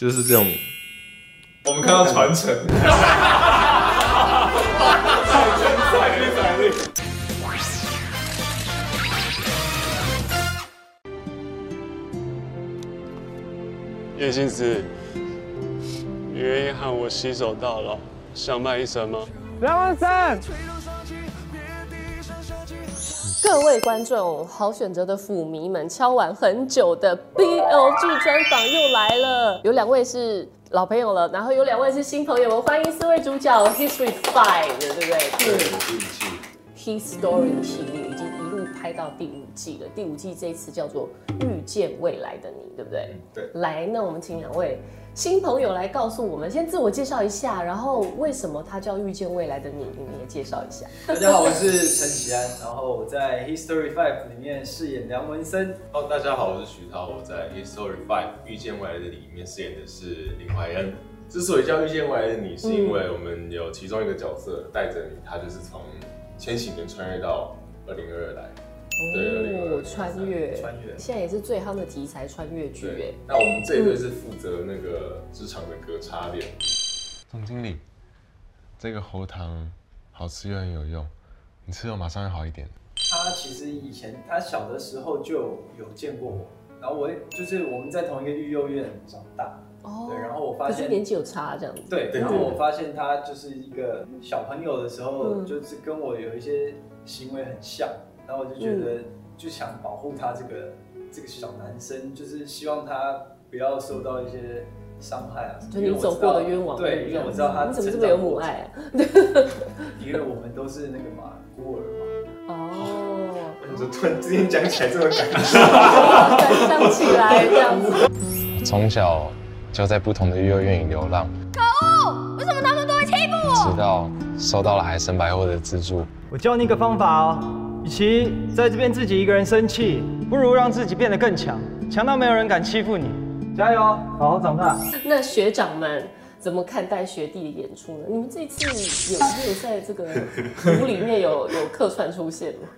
就是这种，我们看到传承。叶心思，你愿意和我携手到老，相伴一生吗？梁文森，各位观众，好选择的腐迷们，敲完很久的 BL 剧专访又来了，有两位是老朋友了，然后有两位是新朋友，我们欢迎四位主角 History Five，对不对？对，第五季 History 系列已经一路拍到第五季了，第五季这一次叫做《遇见未来的你》，对不对？对。来，那我们请两位新朋友来告诉我们，先自我介绍一下，然后为什么他叫《遇见未来的你》，你们也介绍一下。大家好，我是陈启安，然后我在 History Five 里面饰演梁文森。哦，大家好，我是徐涛，我在《History Five 遇见未来的你》里面饰演的是林怀恩。之所以叫遇见未来的你，是因为我们有其中一个角色带着你，他就是从千禧年穿越到二零二二来。对哦，穿越，穿越现在也是最夯的题材，穿越剧哎。，那我们这一队是负责那个职场的隔差链。总经理，这个喉糖好吃又很有用，你吃了马上会好一点。他其实以前他小的时候就有见过我，然后我就是我们在同一个育幼院长大，哦对，然后我发现可是年纪有差这样子。对，然后我发现他就是一个小朋友的时候，嗯就是跟我有一些行为很像，然后我就觉嗯得就想保护他这个这个小男生，就是希望他不要受到一些伤害啊什么。就你走过的冤枉路对，因为我知道他你怎么这成么有母爱啊？因为我们都是那个嘛孤儿嘛，哦，你说突然之间讲起来这么感动，感伤起来这样子。从小就在不同的幼儿园里流浪，可恶为什么他们都会欺负我？直到收到了海参百货的资助。我教你一个方法哦，与其在这边自己一个人生气，不如让自己变得更强，强到没有人敢欺负你。加油，好好长大。那学长们怎么看待学弟的演出呢？你们这次有没有在这个舞里面有 有客串出现吗？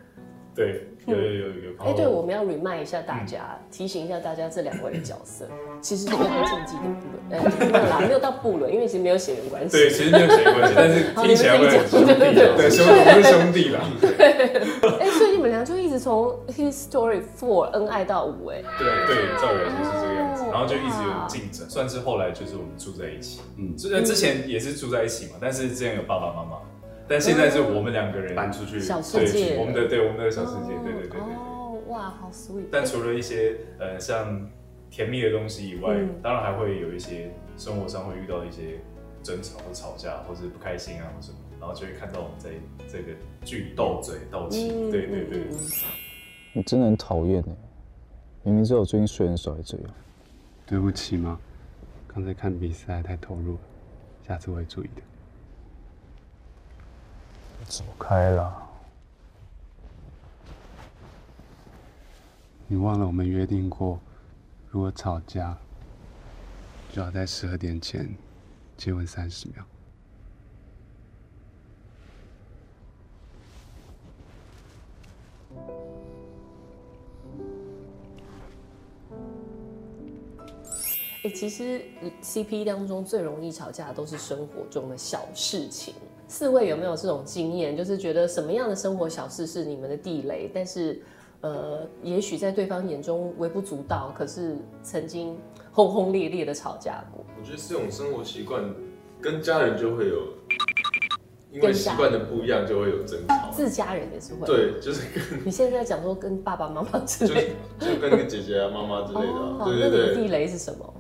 对，有有有有。哎、对，我们要 remind 一下大家，提醒一下大家这两位的角色，其实是非常禁忌的部伦，呃，没有啦，没有到不伦，因为其实没有血缘关系。对，其实没有血缘关系，但是好听起来会很兄弟你们自己讲啊，对，兄弟，我们是兄弟啦。哎、所以你们俩就一直从 His Story Four 恩爱到五，哎，对对，照理来说是这个样子哦，然后就一直有竞争，算是后来就是我们住在一起，嗯，虽然之前也是住在一起嘛，但是之前有爸爸妈妈，但现在是我们两个人搬出去，小世界对我们的对我们的小世界，对对对对对。哦，哇，好 sweet。但除了一些呃像甜蜜的东西以外，嗯。当然还会有一些生活上会遇到一些争吵或吵架，或是不开心啊或什么，然后就会看到我们在这个剧里斗嘴斗气，嗯对对对。嗯你真的很讨厌哎！明明知道我最近睡很少，还这样。对不起嘛，刚才看比赛太投入了，下次我会注意的。走开了！你忘了我们约定过，如果吵架，就要在十二点前接吻三十秒。哎、其实 CP 当中最容易吵架的都是生活中的小事情。四位有没有这种经验？就是觉得什么样的生活小事是你们的地雷，但是呃，也许在对方眼中微不足道，可是曾经轰轰烈烈的吵架过。我觉得这种生活习惯跟家人就会有，因为习惯的不一样就会有争吵。自家人也是会。，对，就是跟 你现在在讲说跟爸爸妈妈之就类的。就跟那个姐姐啊、妈妈之类的啊、哦，对那你的地对对，雷是什么？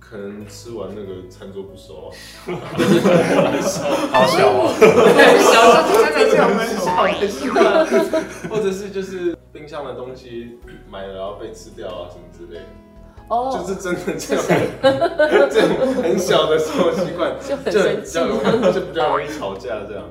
可能吃完那个餐桌不熟啊，好小 哦，小时候真的这样很小的习惯，或者是就是冰箱的东西买了然后被吃掉啊什么之类的，哦，就是真的这种这种很小的生活习惯，就很就生气比较容易就比较容易吵架这样。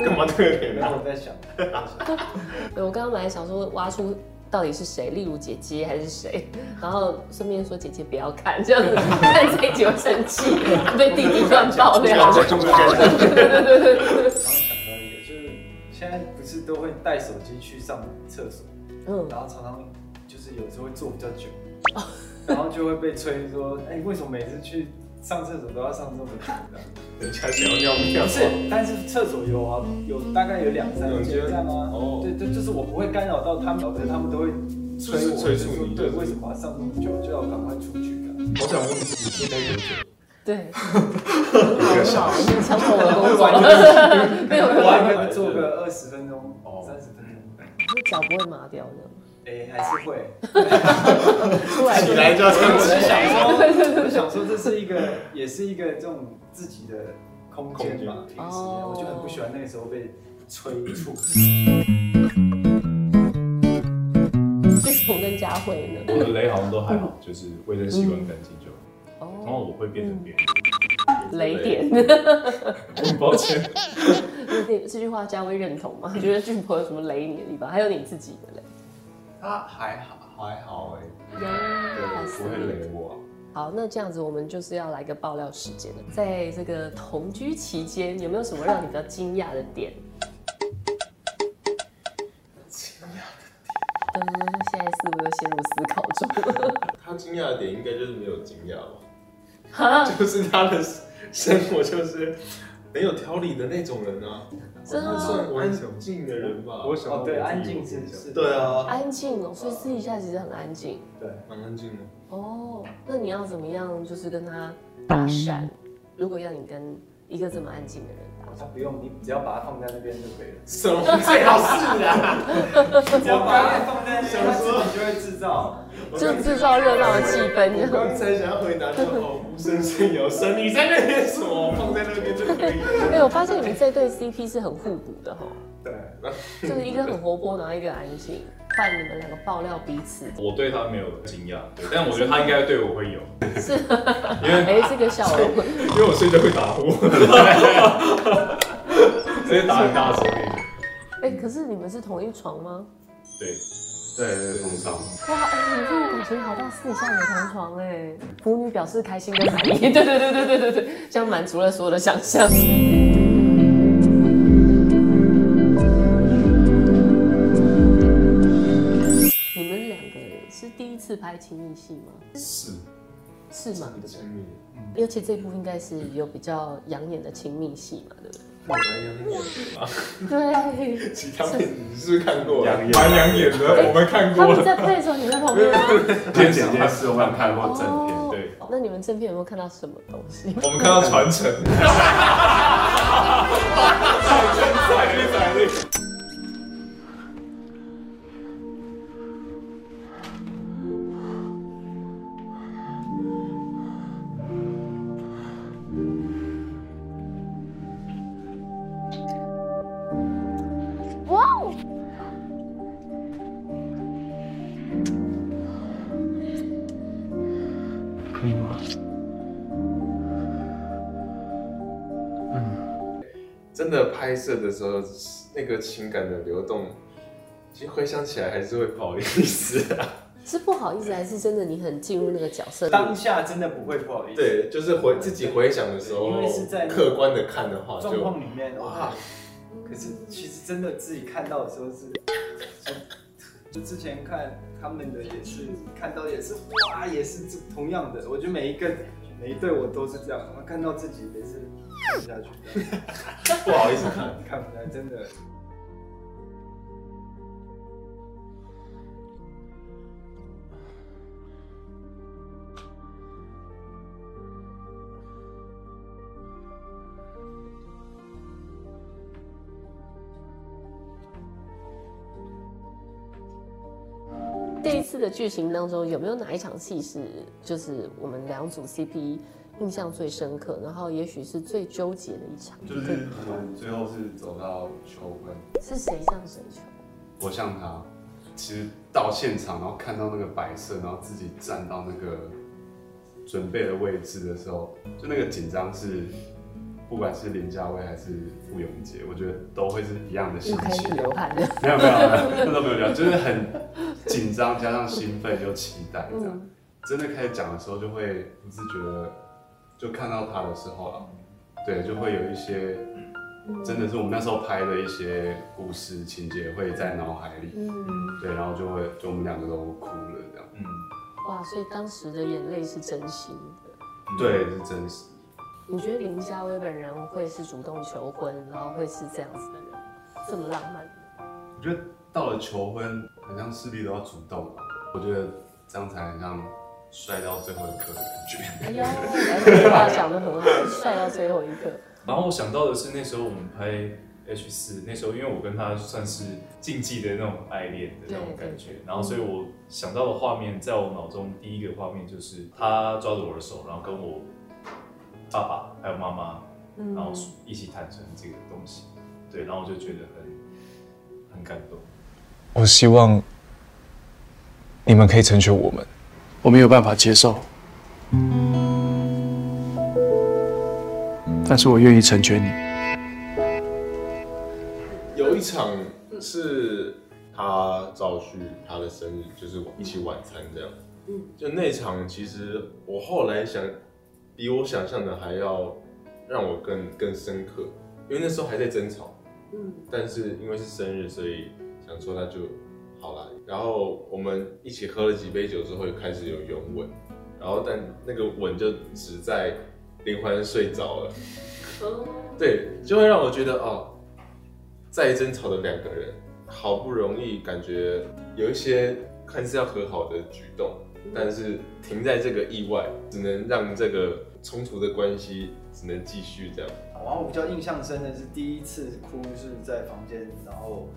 干嘛这个脸啊？然后我在想，对我刚刚本来想说挖出到底是谁，例如姐姐还是谁，然后顺便说姐姐不要看，这样子 看这一集会生气，被弟弟乱爆料。刚刚想到一个，就是现在不是都会带手机去上厕所，嗯，然后常常就是有时候会坐比较久，然后就会被催说，哎、为什么每次去上厕所都要上这么久的？人家想要尿尿，不是，但是厕所有啊，有大概有两三有间这样啊。哦对对，就是我不会干扰到他们，可是他们都会催我，催促你对，为什么要上那么久，就要赶快出去啊？我想问你，你应该多久？对，很好，你抢走我的工作，没有没有我还没有，可以做个二十分钟哦、三十分钟。你脚不会麻掉的，哎、还是会。出来起来就要唱我是起想来。说，我想说这是一个，也是一个这种自己的空间吧。平时哦我就很不喜欢那个时候被催促。跟佳慧呢？我的雷好像都还好，就是卫生习惯干净就好。然后哦，我会变成别人，雷点，很抱歉。这 这句话佳慧认同吗？你觉得俊博有什么雷你的地方？还有你自己的雷？他还好还好哎、有，对，不会雷我。好，那这样子我们就是要来个爆料时间了。在这个同居期间，有没有什么让你比较惊讶的点？惊讶嗯，现在是不是陷入思考中。他惊讶的点应该就是没有惊讶吧？哈，就是他的生活就是没有条理的那种人啊，真的他算吗？安静的人吧？我想哦，对，安静是是。对啊，安静哦，所以私底下其实很安静。对，蛮安静的。哦，那你要怎么样，就是跟他搭讪？如果要你跟一个这么安静的人搭讪，他不用，你只要把它放在那边就可以了。什么最好是啊？只要把它放在那边，他自己就会制造。就制造热闹的气氛，这我刚。才想要回答就哦，无声胜有声，你在那边什么？放在那边哎，我发现你们这对 CP 是很互补的哈，对，就是一个很活泼，然后一个安静，换你们两个爆料彼此。我对他没有惊讶，对，但我觉得他应该对我会有，是，因为哎，这个笑容，因为我睡觉会打呼，直接打很大声。哎，可是你们是同一床吗？对，对对，通常哇，哎，你这个感情好到私底下有同床哎，腐女表示开心跟满意，对对对对对对对，这样满足了所有的想象。你们两个是第一次拍亲密戏吗？是是吗？亲密，尤其这部应该是有比较养眼的亲密戏嘛，对不对蛮养眼的吗？对？对。其他片你是不是看过？养眼，蛮养眼的，我们看过他们。在配的时候，你在旁边吗？先简介是我们看过正片，哦对。那你们正片有没有看到什么东西？我们看到传承，真的拍摄的时候，那个情感的流动，其实回想起来还是会不好意思啊。是不好意思，还是真的你很进入那个角色？当下真的不会不好意思。对，就是回自己回想的时候，因为是在客观的看的话，状就况里面，哇哇，，可是其实真的自己看到的时候是，就之前看他们的也是看到也是哇，也是这同样的。我觉得每一个每一对我都是这样，我看到自己也是看不下去，不好意思看。看不来，真的。这一次的剧情当中，有没有哪一场戏是就是我们两组 CP 印象最深刻，然后也许是最纠结的一场？就是我们最后是走到求婚，是谁向谁求？我向他，其实到现场，然后看到那个摆设，然后自己站到那个准备的位置的时候，就那个紧张是，不管是林佳薇还是傅永杰，我觉得都会是一样的心又开始情。流汗了。没有没有没有，那都没有聊，就是很紧张加上兴奋又期待这样。嗯，真的开始讲的时候，就会不自觉的就看到他的时候了，对，就会有一些真的是我们那时候拍的一些故事情节会在脑海里，嗯，对，然后就会就我们两个都哭了这样。嗯，哇，所以当时的眼泪是真心的。对，是真实。你觉得林家威本人会是主动求婚，然后会是这样子的人，这么浪漫？我觉得到了求婚，好像势必都要主动吧。我觉得这样才很像帅到最后一刻的感觉。哎呦，这句话讲的很好，帅到最后一刻。然后我想到的是那时候我们拍 H 四，那时候因为我跟他算是竞技的那种爱恋的那种感觉，然后所以我想到的画面，在我脑中第一个画面就是他抓着我的手，然后跟我爸爸还有妈妈，嗯然后一起坦诚这个东西，对，然后我就觉得很很感动。我希望你们可以成全我们。我没有办法接受，但是我愿意成全你。有一场是他照去他的生日，就是一起晚餐这样。嗯就那场，其实我后来想，比我想象的还要让我更更深刻，因为那时候还在争吵，嗯但是因为是生日，所以想说那就好了。然后我们一起喝了几杯酒之后，又开始有拥吻，然后但那个吻就只在林欢睡着了，哦对，就会让我觉得哦，再争吵的两个人，好不容易感觉有一些看似要和好的举动，但是停在这个意外，只能让这个冲突的关系只能继续这样。然后我比较印象深的是第一次哭是在房间，然后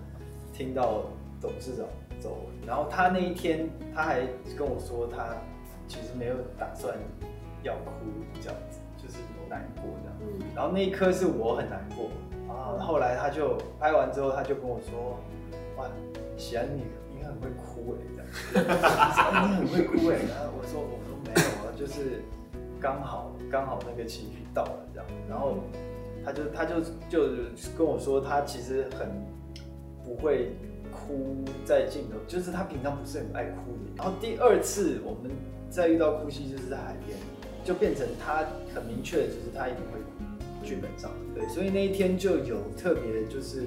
听到董事长走，然后他那一天他还跟我说他其实没有打算要哭这样子，就是难过这样。嗯。然后那一刻是我很难过。啊，后来他就拍完之后他就跟我说，哇，喜安你你很会哭？哎这样，哎你很会哭哎，然后我说我说没有啊，就是刚好刚好那个情绪到了这样，然后他就他就就跟我说他其实很不会哭在镜头，就是他平常不是很爱哭的。然后第二次我们再遇到哭戏就是在海边，就变成他很明确的就是他一定会哭，剧本上对，所以那一天就有特别就是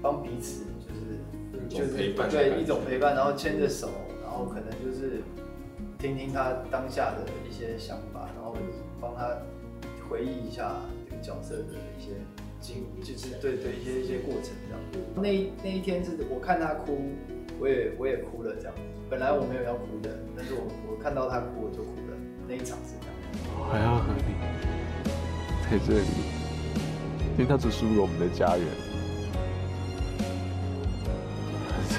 帮彼此就是就是陪伴对一种陪伴，然后牵着手，然后可能就是听听他当下的一些想法，然后帮他回忆一下这个角色的一些经，就是对对一些一些过程这样。那一那一天是我看他哭，我也我也哭了这样。本来我没有要哭的，但是我我看到他哭我就哭了。那一场是这样。我还要和你在这里，因为他只属于我们的家人。儿子，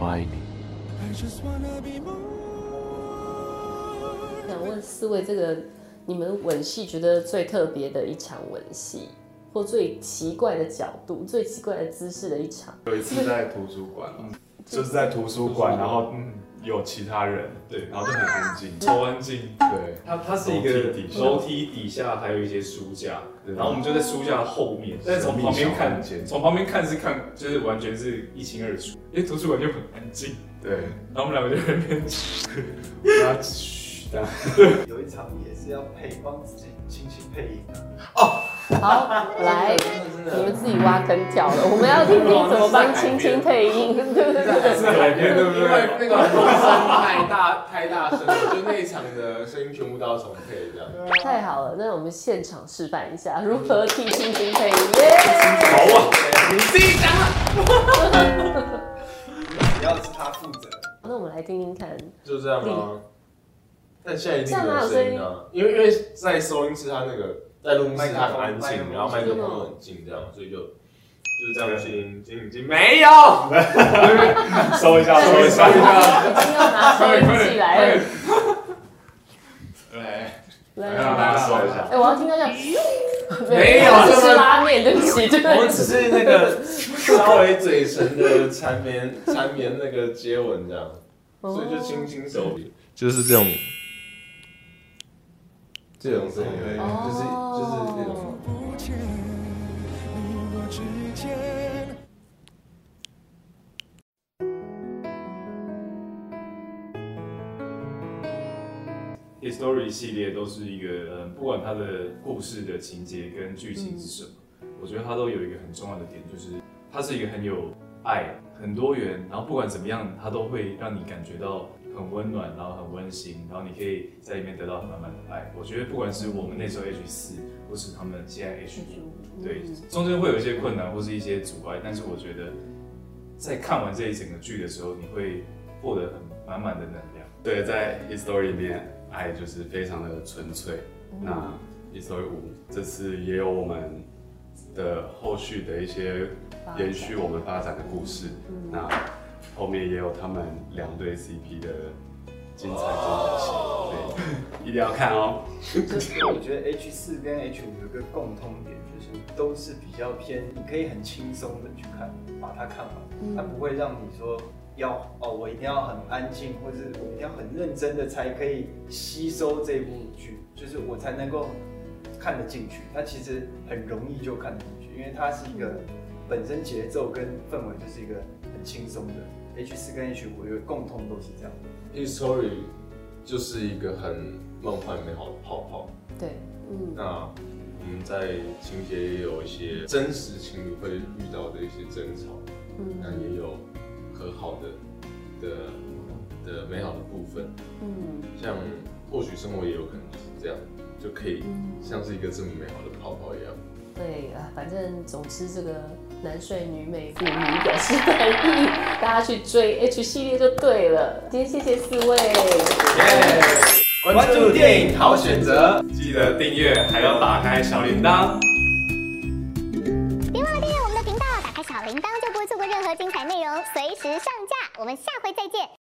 我爱你。想问四位，这个你们吻戏觉得最特别的一场吻戏，或最奇怪的角度、最奇怪的姿势的一场？有一次在图书馆，就是在图书馆，然后嗯有其他人，对，然后就很安静，超安静。对，它它是一个楼梯底下。楼梯底下还有一些书架，然后我们就在书架后面，但是从旁边看，从旁边看是看就是完全是一清二楚，因为图书馆就很安静。对，然后我们两个就在那边，这样。有一场也是要配帮自己轻轻配音啊。好，来，你们自己挖坑跳了，我们要听听怎么帮青青配音，对 不对？是海边对不对？因为那个风声太大太大声了，就那一场的声音全部都要重配这样。太好了，那我们现场示范一下如何替青青配音。耶！好啊，你自己讲啊。只要是他负责。那我们来听听看，就这样吗？但现在一定有有声音声音啊，因为因为在收音室它那个在录音室它很安静，然后麦克风又很近，这样所以就就是这样静静静没有，收一下，收一下，已经要拿收音器来了。来来来来说一下哎，我要听到这样，没有这是拉面，对不起，对我们不起。只是那个稍微嘴唇的缠绵缠绵那个接吻这样，所以就轻轻手笔，就是这种这种声音，就是就是那种。History 系列都是一个，嗯，不管它的故事的情节跟剧情是什么，我觉得它都有一个很重要的点，就是它是一个很有爱很多元，然后不管怎么样，它都会让你感觉到很温暖，然后很温馨，然后你可以在里面得到满满的爱。我觉得不管是我们那时候 H 四，或是他们现在 H 五，对，中间会有一些困难或是一些阻碍，但是我觉得在看完这一整个剧的时候，你会获得很满满的能量。对，在 History 里面，爱就是非常的纯粹。那 History 五这次也有我们的后续的一些延续我们发展的故事。那后面也有他们两对 CP 的精彩终结戏，对，一定要看哦。就是我觉得 H 四跟 H 五有一个共通点，就是都是比较偏，你可以很轻松的去看，把它看完，它不会让你说要哦，我一定要很安静，或者我一定要很认真的才可以吸收这部剧，就是我才能够看得进去。它其实很容易就看得进去，因为它是一个本身节奏跟氛围就是一个很轻松的。H 四跟 H 五因为共通都是这样。History 就是一个很梦幻美好的泡泡。对，嗯。那我们在情节也有一些真实情侣会遇到的一些争吵，嗯那也有和好的的的美好的部分。嗯，像或许生活也有可能就是这样，就可以像是一个这么美好的泡泡一样。对啊，反正总之这个男帅女美妇女表示满意，大家去追 H 系列就对了。今天谢谢四位，关注电影好选择，记得订阅，还要打开小铃铛。别忘了订阅我们的频道，打开小铃铛就不会错过任何精彩内容，随时上架。我们下回再见。